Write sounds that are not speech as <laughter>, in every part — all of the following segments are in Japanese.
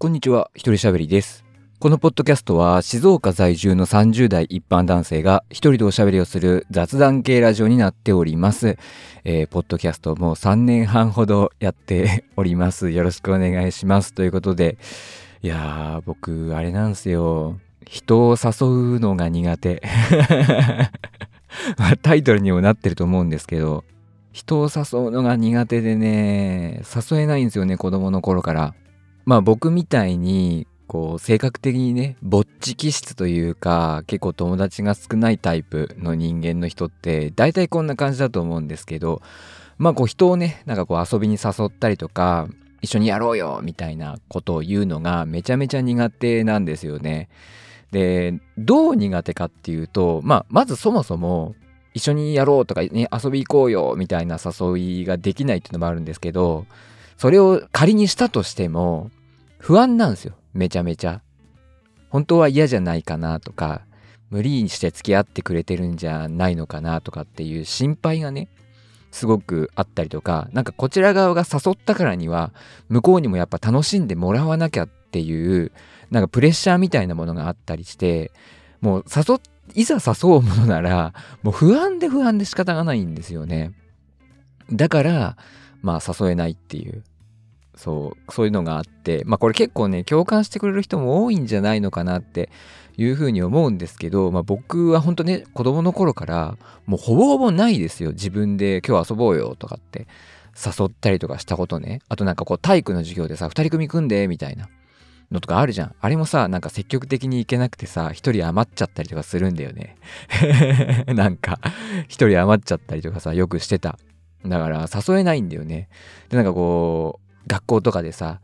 こんにちは、一人喋りです。このポッドキャストは静岡在住の30代一般男性が一人でおしゃべりをする雑談系ラジオになっております。えーポッドキャストもう3年半ほどやっております。よろしくお願いします。ということで、いやー、僕、あれなんですよ。人を誘うのが苦手。<laughs> タイトルにもなってると思うんですけど、人を誘うのが苦手でね、誘えないんですよね、子供の頃から。まあ僕みたいに、こう、性格的にね、ぼっち気質というか、結構友達が少ないタイプの人間の人って、大体こんな感じだと思うんですけど、まあこう人をね、なんかこう遊びに誘ったりとか、一緒にやろうよみたいなことを言うのがめちゃめちゃ苦手なんですよね。で、どう苦手かっていうと、まあまずそもそも、一緒にやろうとかね、遊び行こうよみたいな誘いができないっていうのもあるんですけど、それを仮にしたとしても、不安なんですよ。めちゃめちゃ。本当は嫌じゃないかなとか、無理にして付き合ってくれてるんじゃないのかなとかっていう心配がね、すごくあったりとか、なんかこちら側が誘ったからには、向こうにもやっぱ楽しんでもらわなきゃっていう、なんかプレッシャーみたいなものがあったりして、もう誘っ、いざ誘うものなら、もう不安で不安で仕方がないんですよね。だから、まあ誘えないっていう。そう、そういうのがあって、まあこれ結構ね、共感してくれる人も多いんじゃないのかなっていうふうに思うんですけど、まあ僕は本当ね、子供の頃から、もうほぼほぼないですよ。自分で今日遊ぼうよとかって誘ったりとかしたことね。あとなんかこう体育の授業でさ、二人組組んで、みたいなのとかあるじゃん。あれもさ、なんか積極的に行けなくてさ、一人余っちゃったりとかするんだよね。<laughs> なんか、一人余っちゃったりとかさ、よくしてた。だから誘えないんだよね。で、なんかこう、学校とかでさ、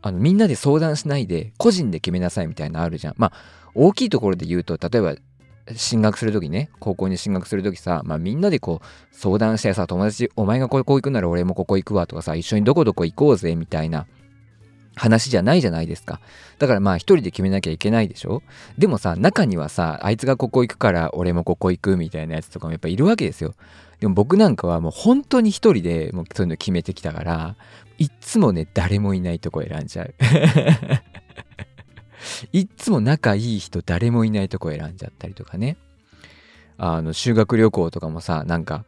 あの、みんなで相談しないで、個人で決めなさいみたいなあるじゃん。まあ、大きいところで言うと、例えば、進学するときね、高校に進学するときさ、まあみんなでこう相談してさ、友達、お前がここ行くなら俺もここ行くわとかさ、一緒にどこどこ行こうぜみたいな話じゃないじゃないですか。だからまあ一人で決めなきゃいけないでしょでもさ、中にはさ、あいつがここ行くから俺もここ行くみたいなやつとかもやっぱいるわけですよ。でも僕なんかはもう本当に一人でもうそういうの決めてきたから、いっつもね、誰もいないとこ選んじゃう。<laughs> いっつも仲いい人誰もいないとこ選んじゃったりとかね。あの、修学旅行とかもさ、なんか、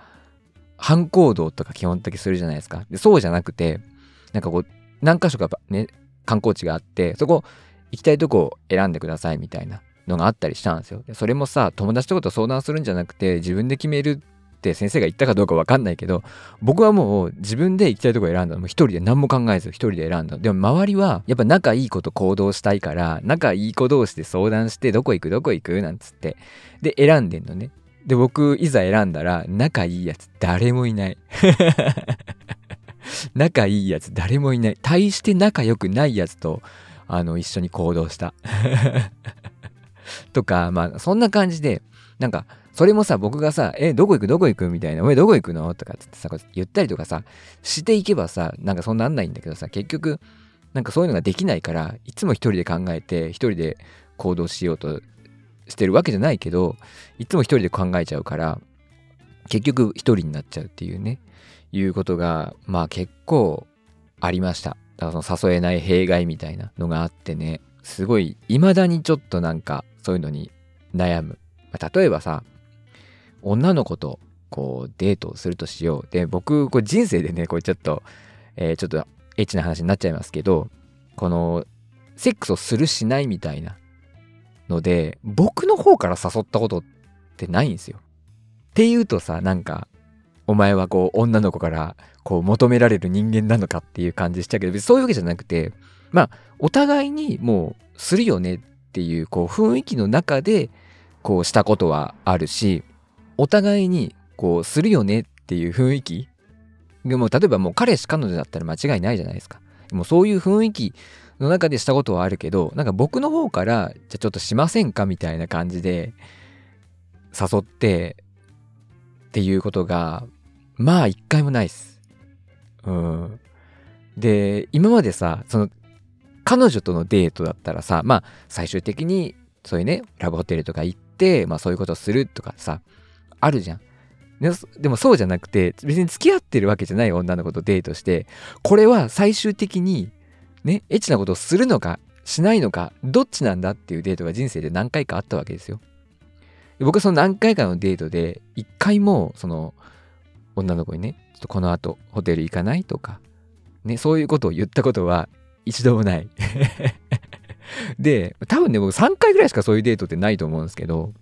反行動とか基本的にするじゃないですか。でそうじゃなくて、なんかこう、何箇所かね、観光地があって、そこ行きたいとこを選んでくださいみたいなのがあったりしたんですよ。それもさ、友達とかと相談するんじゃなくて、自分で決めるって先生が言ったかどうかわかんないけど、僕はもう自分で行きたいとこ選んだの。もう一人で何も考えず一人で選んだ。でも周りはやっぱ仲いい子と行動したいから、仲いい子同士で相談して、どこ行くどこ行くなんつって。で、選んでんのね。で、僕、いざ選んだら、仲いいやつ誰もいない。<laughs> 仲いいやつ誰もいない。対して仲良くないやつと、あの、一緒に行動した。<laughs> とか、まあ、そんな感じで、なんか、それもさ、僕がさ、え、どこ行く？どこ行く？みたいな、お前どこ行くの？とかってさ、言ったりとかさ、していけばさ、なんかそんなんないんだけどさ、結局、なんかそういうのができないから、いつも一人で考えて、一人で行動しようとしてるわけじゃないけど、いつも一人で考えちゃうから、結局一人になっちゃうっていうね、いうことが、まあ結構ありました。だからその誘えない弊害みたいなのがあってね、すごい、未だにちょっとなんか、そういうのに悩む。ま例えばさ、女の子とこうデートをするとしよう。で、僕、これ人生でね、これちょっと、えーちょっとエッチな話になっちゃいますけど、この、セックスをするしないみたいなので、僕の方から誘ったことってないんですよ。っていうとさ、なんか、お前はこう、女の子からこう、求められる人間なのかっていう感じしちゃうけど、別にそういうわけじゃなくて、まあ、お互いにもう、するよねっていう、こう、雰囲気の中で、こう、したことはあるし、お互いに、こう、するよねっていう雰囲気でも、例えばもう彼氏彼女だったら間違いないじゃないですか。でもそういう雰囲気の中でしたことはあるけど、なんか僕の方から、じゃあちょっとしませんかみたいな感じで、誘って、っていうことが、まあ一回もないっす。うん。で、今までさ、その、彼女とのデートだったらさ、まあ最終的に、そういうね、ラブホテルとか行って、まあそういうことをするとかさ、あるじゃん。でもそうじゃなくて、別に付き合ってるわけじゃない女の子とデートして、これは最終的に、ね、エッチなことをするのかしないのかどっちなんだっていうデートが人生で何回かあったわけですよ僕はその何回かのデートで一回もその女の子にねちょっとこの後ホテル行かないとかねそういうことを言ったことは一度もない <laughs> で多分ね僕3回ぐらいしかそういうデートってないと思うんですけど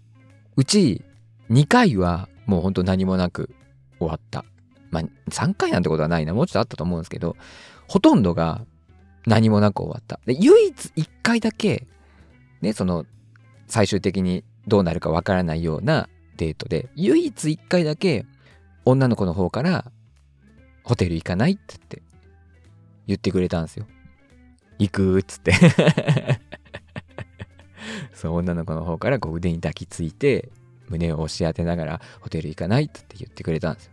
うち2回はもうほんと何もなく終わったまあ3回なんてことはないなもうちょっとあったと思うんですけどほとんどが何もなく終わった。で、唯一一回だけ、ね、その、最終的にどうなるかわからないようなデートで、唯一一回だけ、女の子の方から、ホテル行かないって言って、言ってくれたんですよ。行くっつって <laughs> そう、女の子の方からこう腕に抱きついて、胸を押し当てながら、ホテル行かないって言ってくれたんですよ。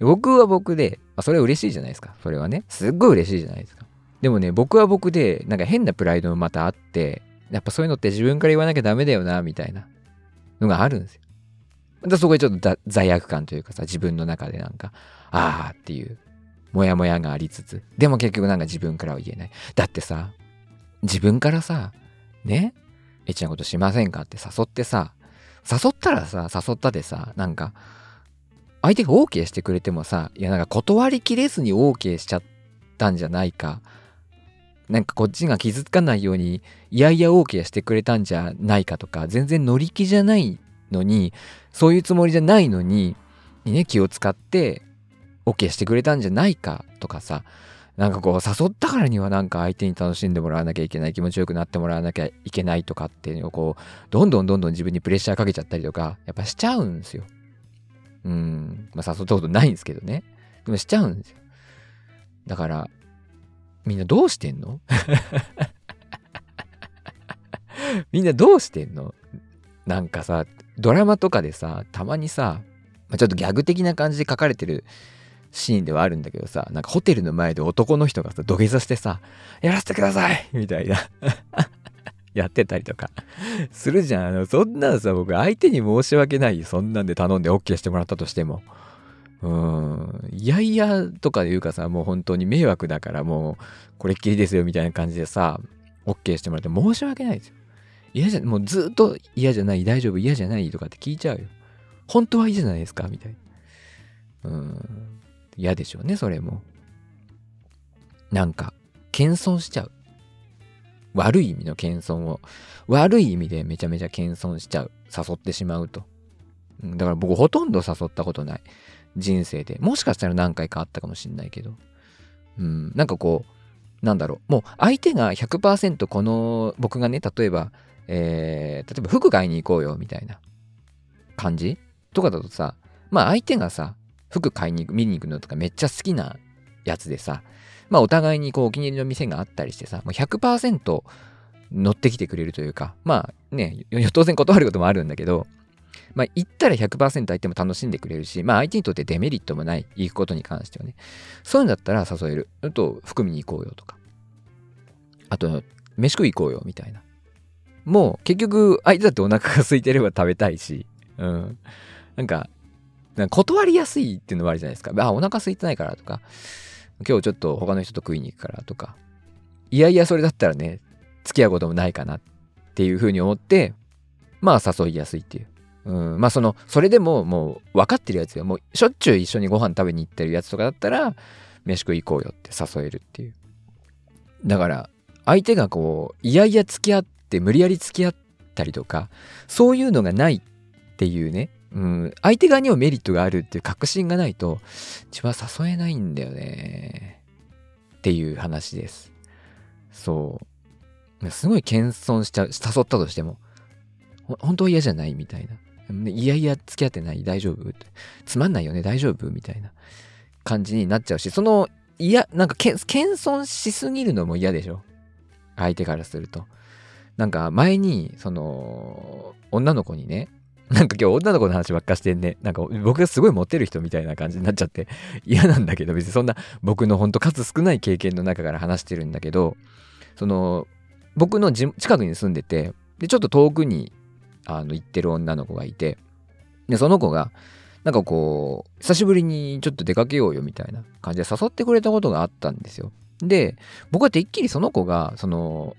僕は僕で、まあ、それ嬉しいじゃないですか。それはね。すっごい嬉しいじゃないですか。でもね、僕は僕で、なんか変なプライドもまたあって、やっぱそういうのって自分から言わなきゃダメだよな、みたいなのがあるんですよ。だそこでちょっと罪悪感というかさ、自分の中でなんか、ああっていう、もやもやがありつつ、でも結局なんか自分からは言えない。だってさ、自分からさ、ね、エッチなことしませんかって誘ってさ、誘ったらさ、誘ったでさ、なんか、相手が OK してくれてもさ、いやなんか断りきれずに OK しちゃったんじゃないか。なんかこっちが傷つかないようにいやいや OK してくれたんじゃないかとか全然乗り気じゃないのにそういうつもりじゃないのにね気を使って OK してくれたんじゃないかとかさなんかこう誘ったからにはなんか相手に楽しんでもらわなきゃいけない気持ちよくなってもらわなきゃいけないとかっていうのをこうどんどんどんどん自分にプレッシャーかけちゃったりとかやっぱしちゃうんですよ。うん。まあ誘ったことないんですけどね。でもしちゃうんですよ。だからみんなどうしてんの？<laughs> みんなどうしてんの？なんかさ、ドラマとかでさ、たまにさ、ま、ちょっとギャグ的な感じで書かれてるシーンではあるんだけどさ、なんかホテルの前で男の人がさ、土下座してさ、やらせてください <laughs> みたいな <laughs> やってたりとかするじゃん。あのそんなのさ、僕相手に申し訳ないそんなんで頼んで OK してもらったとしても。うん。いやいやとかで言うかさ、もう本当に迷惑だからもう、これっきりですよみたいな感じでさ、OK してもらって申し訳ないですよ。嫌じゃ、もうずっと嫌じゃない、大丈夫、嫌じゃないとかって聞いちゃうよ。本当は嫌じゃないですか？みたいな。うん。嫌でしょうね、それも。なんか、謙遜しちゃう。悪い意味の謙遜を、悪い意味でめちゃめちゃ謙遜しちゃう。誘ってしまうと。だから僕ほとんど誘ったことない。人生で。もしかしたら何回かあったかもしんないけど。うん、なんかこう、なんだろう。もう相手が100%この、僕がね、例えば、えー、例えば服買いに行こうよ、みたいな感じとかだとさ、まあ相手がさ、服買いに行く、見に行くのとかめっちゃ好きなやつでさ、まあお互いにこうお気に入りの店があったりしてさ、もう100%乗ってきてくれるというか、まあね、当然断ることもあるんだけど、まあ、行ったら100%相手も楽しんでくれるし、まあ、相手にとってデメリットもない、行くことに関してはね。そういうんだったら誘える。あと、含みに行こうよとか。あと、飯食い行こうよみたいな。もう、結局、相手だってお腹が空いてれば食べたいし、うん。なんか、断りやすいっていうのもあるじゃないですか。あ、お腹空いてないからとか、今日ちょっと他の人と食いに行くからとか、いやいやそれだったらね、付き合うこともないかなっていうふうに思って、まあ誘いやすいっていう。うん、まあそのそれでももう分かってるやつよ。もうしょっちゅう一緒にご飯食べに行ってるやつとかだったら飯食い行こうよって誘えるっていう。だから相手がこういやいや付き合って無理やり付き合ったりとかそういうのがないっていうね、うん、相手側にもメリットがあるっていう確信がないと自分は誘えないんだよね。っていう話です。そう。すごい謙遜しちゃう誘ったとしても本当は嫌じゃないみたいな。いやいや付き合ってない。大丈夫？つまんないよね。大丈夫？みたいな感じになっちゃうし、その、いや、なんか謙遜しすぎるのも嫌でしょ？相手からすると。なんか前に、その、女の子にね、<laughs> なんか今日女の子の話ばっかしてんね。なんか僕がすごいモテる人みたいな感じになっちゃって <laughs> 嫌なんだけど、別にそんな僕のほんと数少ない経験の中から話してるんだけど、その、僕の近くに住んでて、で、ちょっと遠くにあの、行ってる女の子がいて、で、その子が、なんかこう、久しぶりにちょっと出かけようよみたいな感じで誘ってくれたことがあったんですよ。で、僕はてっきりその子が、その、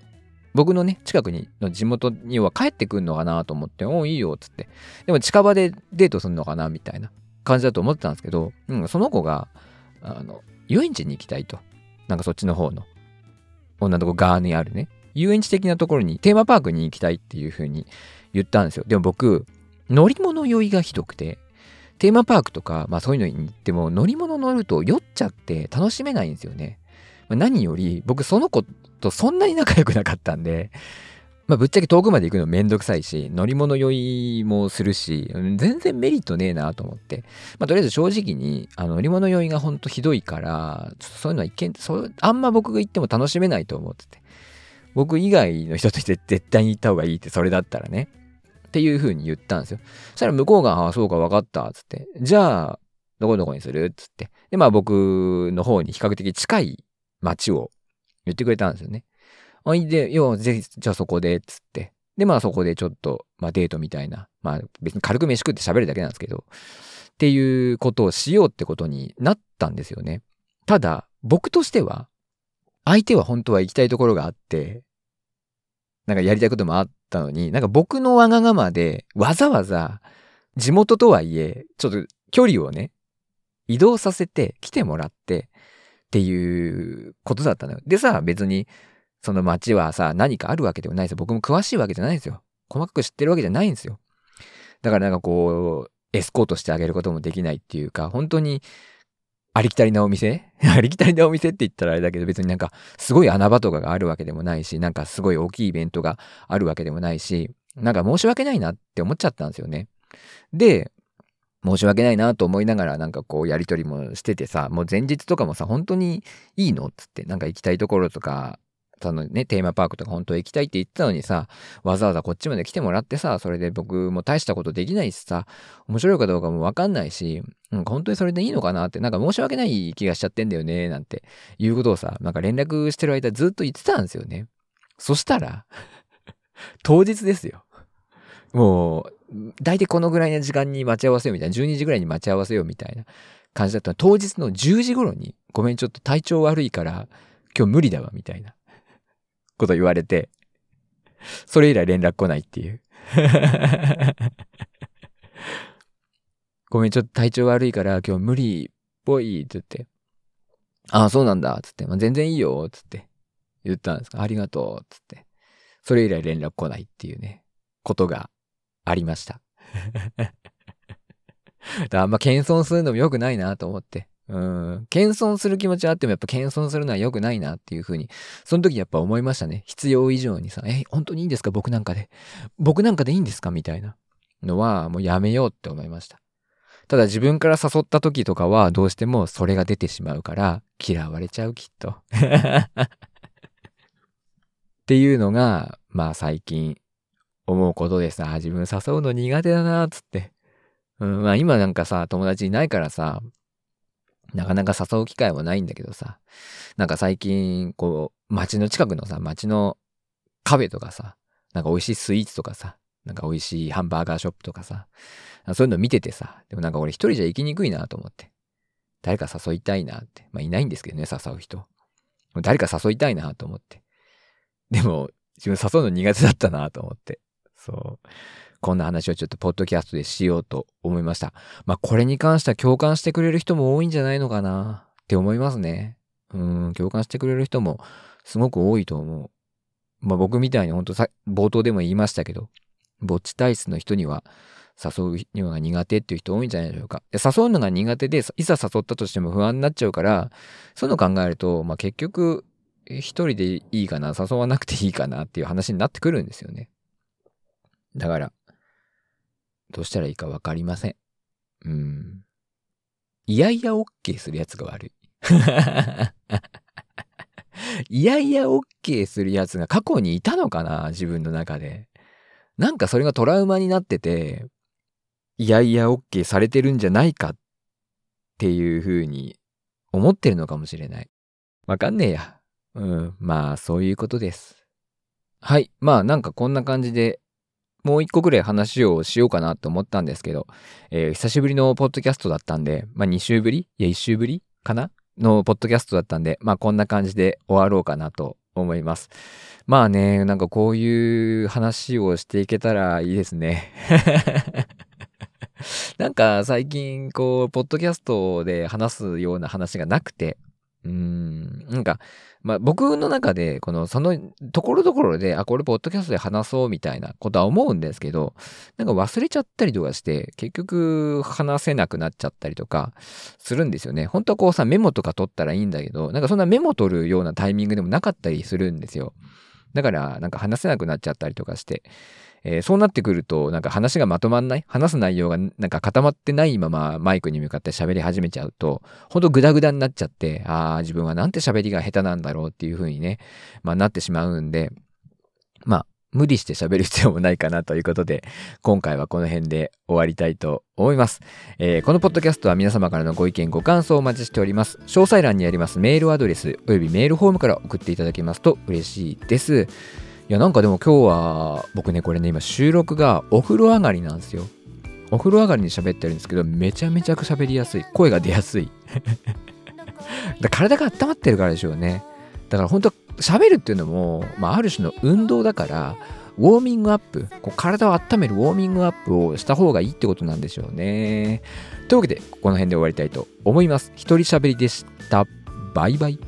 僕のね、近くに、の地元には帰ってくんのかなと思って、おお、いいよ、つって。でも近場でデートすんのかなみたいな感じだと思ってたんですけど、うん、その子が、あの、遊園地に行きたいと。なんかそっちの方の、女の子側にあるね、遊園地的なところに、テーマパークに行きたいっていう風に言ったんですよ。でも僕、乗り物酔いがひどくて、テーマパークとか、まあそういうのに行っても乗り物乗ると酔っちゃって楽しめないんですよね。何より僕その子とそんなに仲良くなかったんで、まあ、ぶっちゃけ遠くまで行くのめんどくさいし、乗り物酔いもするし、全然メリットねえなと思って。まあ、とりあえず正直に、あの乗り物酔いがほんとひどいから、ちょっとそういうのは一見、そうあんま僕が行っても楽しめないと思ってて。僕以外の人として <laughs> 絶対に行った方がいいって、それだったらね。っていう風に言ったんですよ。そしたら向こうが、ああ、そうか、わかった、つって。じゃあ、どこどこにする？つって。で、まあ僕の方に比較的近い街を言ってくれたんですよね。あ、いで、よ、ぜひ、じゃあそこで、つって。で、まあそこでちょっと、まあデートみたいな。まあ別に軽く飯食って喋るだけなんですけど、っていうことをしようってことになったんですよね。ただ、僕としては、相手は本当は行きたいところがあって、なんかやりたいこともあったのに、なんか僕のわがままで、わざわざ、地元とはいえ、ちょっと距離をね、移動させて来てもらって、っていうことだったのよ。でさ、別に、その街はさ、何かあるわけではないですよ。僕も詳しいわけじゃないんですよ。細かく知ってるわけじゃないんですよ。だからなんかこう、エスコートしてあげることもできないっていうか、本当に、ありきたりなお店？<laughs> ありきたりなお店って言ったらあれだけど、別になんか、すごい穴場とかがあるわけでもないし、なんかすごい大きいイベントがあるわけでもないし、なんか申し訳ないなって思っちゃったんですよね。で、申し訳ないなと思いながらなんかこうやりとりもしててさ、もう前日とかもさ、本当にいいのっつって、なんか行きたいところとか、そのね、テーマパークとか本当行きたいって言ってたのにさ、わざわざこっちまで来てもらってさ、それで僕も大したことできないしさ、面白いかどうかもわかんないし、なん本当にそれでいいのかなって、なんか申し訳ない気がしちゃってんだよね、なんていうことをさ、なんか連絡してる間ずっと言ってたんですよね。そしたら <laughs> 当日ですよ。もう、大体このぐらいの時間に待ち合わせようみたいな、12時ぐらいに待ち合わせようみたいな感じだったの。当日の10時頃に、ごめん、ちょっと体調悪いから、今日無理だわ、みたいなこと言われて、それ以来連絡来ないっていう。ごめん、ちょっと体調悪いから今日無理っぽいって言って、ああ、そうなんだ、つって、まあ、全然いいよ、つって言ったんですか。ありがとう、つって。それ以来連絡来ないっていうね、ことがありました。<laughs> だあんま謙遜するのも良くないなと思って。うん。謙遜する気持ちはあってもやっぱ謙遜するのは良くないなっていうふうに、その時やっぱ思いましたね。必要以上にさ、え、本当にいいんですか？僕なんかで。僕なんかでいいんですか？みたいなのはもうやめようって思いました。ただ自分から誘った時とかはどうしてもそれが出てしまうから嫌われちゃうきっと。<laughs> っていうのが、まあ最近思うことでさ、自分誘うの苦手だな、つって。うん、まあ今なんかさ、友達いないからさ、なかなか誘う機会はないんだけどさ、なんか最近、こう、街の近くのさ、街のカフェとかさ、なんか美味しいスイーツとかさ、なんか美味しいハンバーガーショップとかさ、そういうの見ててさ、でもなんか俺一人じゃ行きにくいなと思って。誰か誘いたいなって。まあいないんですけどね、誘う人。誰か誘いたいなと思って。でも、自分誘うの苦手だったなと思って。そう。こんな話をちょっとポッドキャストでしようと思いました。まあこれに関しては共感してくれる人も多いんじゃないのかなって思いますね。うん、共感してくれる人もすごく多いと思う。まあ僕みたいに本当さ、冒頭でも言いましたけど、ぼっち体質の人には誘うのが苦手っていう人多いんじゃないでしょうか。誘うのが苦手で、いざ誘ったとしても不安になっちゃうから、そういうの考えると、まあ結局、一人でいいかな、誘わなくていいかなっていう話になってくるんですよね。だから、どうしたらいいかわかりません。うん。いやいや OK するやつが悪い。<laughs> いやいや OK するやつが過去にいたのかな自分の中で。なんかそれがトラウマになってて、いやいや OK されてるんじゃないかっていう風に思ってるのかもしれない。わかんねえや。うん。まあ、そういうことです。はい。まあ、なんかこんな感じでもう一個ぐらい話をしようかなと思ったんですけど、えー、久しぶりのポッドキャストだったんで、まあ2週ぶり？いや1週ぶりかな？のポッドキャストだったんで、まあこんな感じで終わろうかなと思います。まあね、なんかこういう話をしていけたらいいですね。<laughs> なんか最近こう、ポッドキャストで話すような話がなくて、うん、なんか、まあ僕の中で、この、その、ところどころで、あ、これポッドキャストで話そうみたいなことは思うんですけど、なんか忘れちゃったりとかして、結局話せなくなっちゃったりとかするんですよね。本当はこうさ、メモとか取ったらいいんだけど、なんかそんなメモ取るようなタイミングでもなかったりするんですよ。だから、なんか話せなくなっちゃったりとかして、えー、そうなってくると、なんか話がまとまんない？話す内容がなんか固まってないままマイクに向かって喋り始めちゃうと、ほんとグダグダになっちゃって、ああ、自分はなんて喋りが下手なんだろうっていう風にね、まあなってしまうんで、まあ、無理して喋る必要もないかなということで、今回はこの辺で終わりたいと思います。えー、このポッドキャストは皆様からのご意見、ご感想をお待ちしております。詳細欄にありますメールアドレスおよびメールフォームから送っていただけますと嬉しいです。いやなんかでも今日は僕ねこれね今収録がお風呂上がりなんですよ。お風呂上がりに喋ってるんですけどめちゃめちゃく喋りやすい。声が出やすい。だ体が温まってるからでしょうね。だから本当喋るっていうのも、まあ、ある種の運動だからウォーミングアップ。こう体を温めるウォーミングアップをした方がいいってことなんでしょうね。というわけでこの辺で終わりたいと思います。一人喋りでした。バイバイ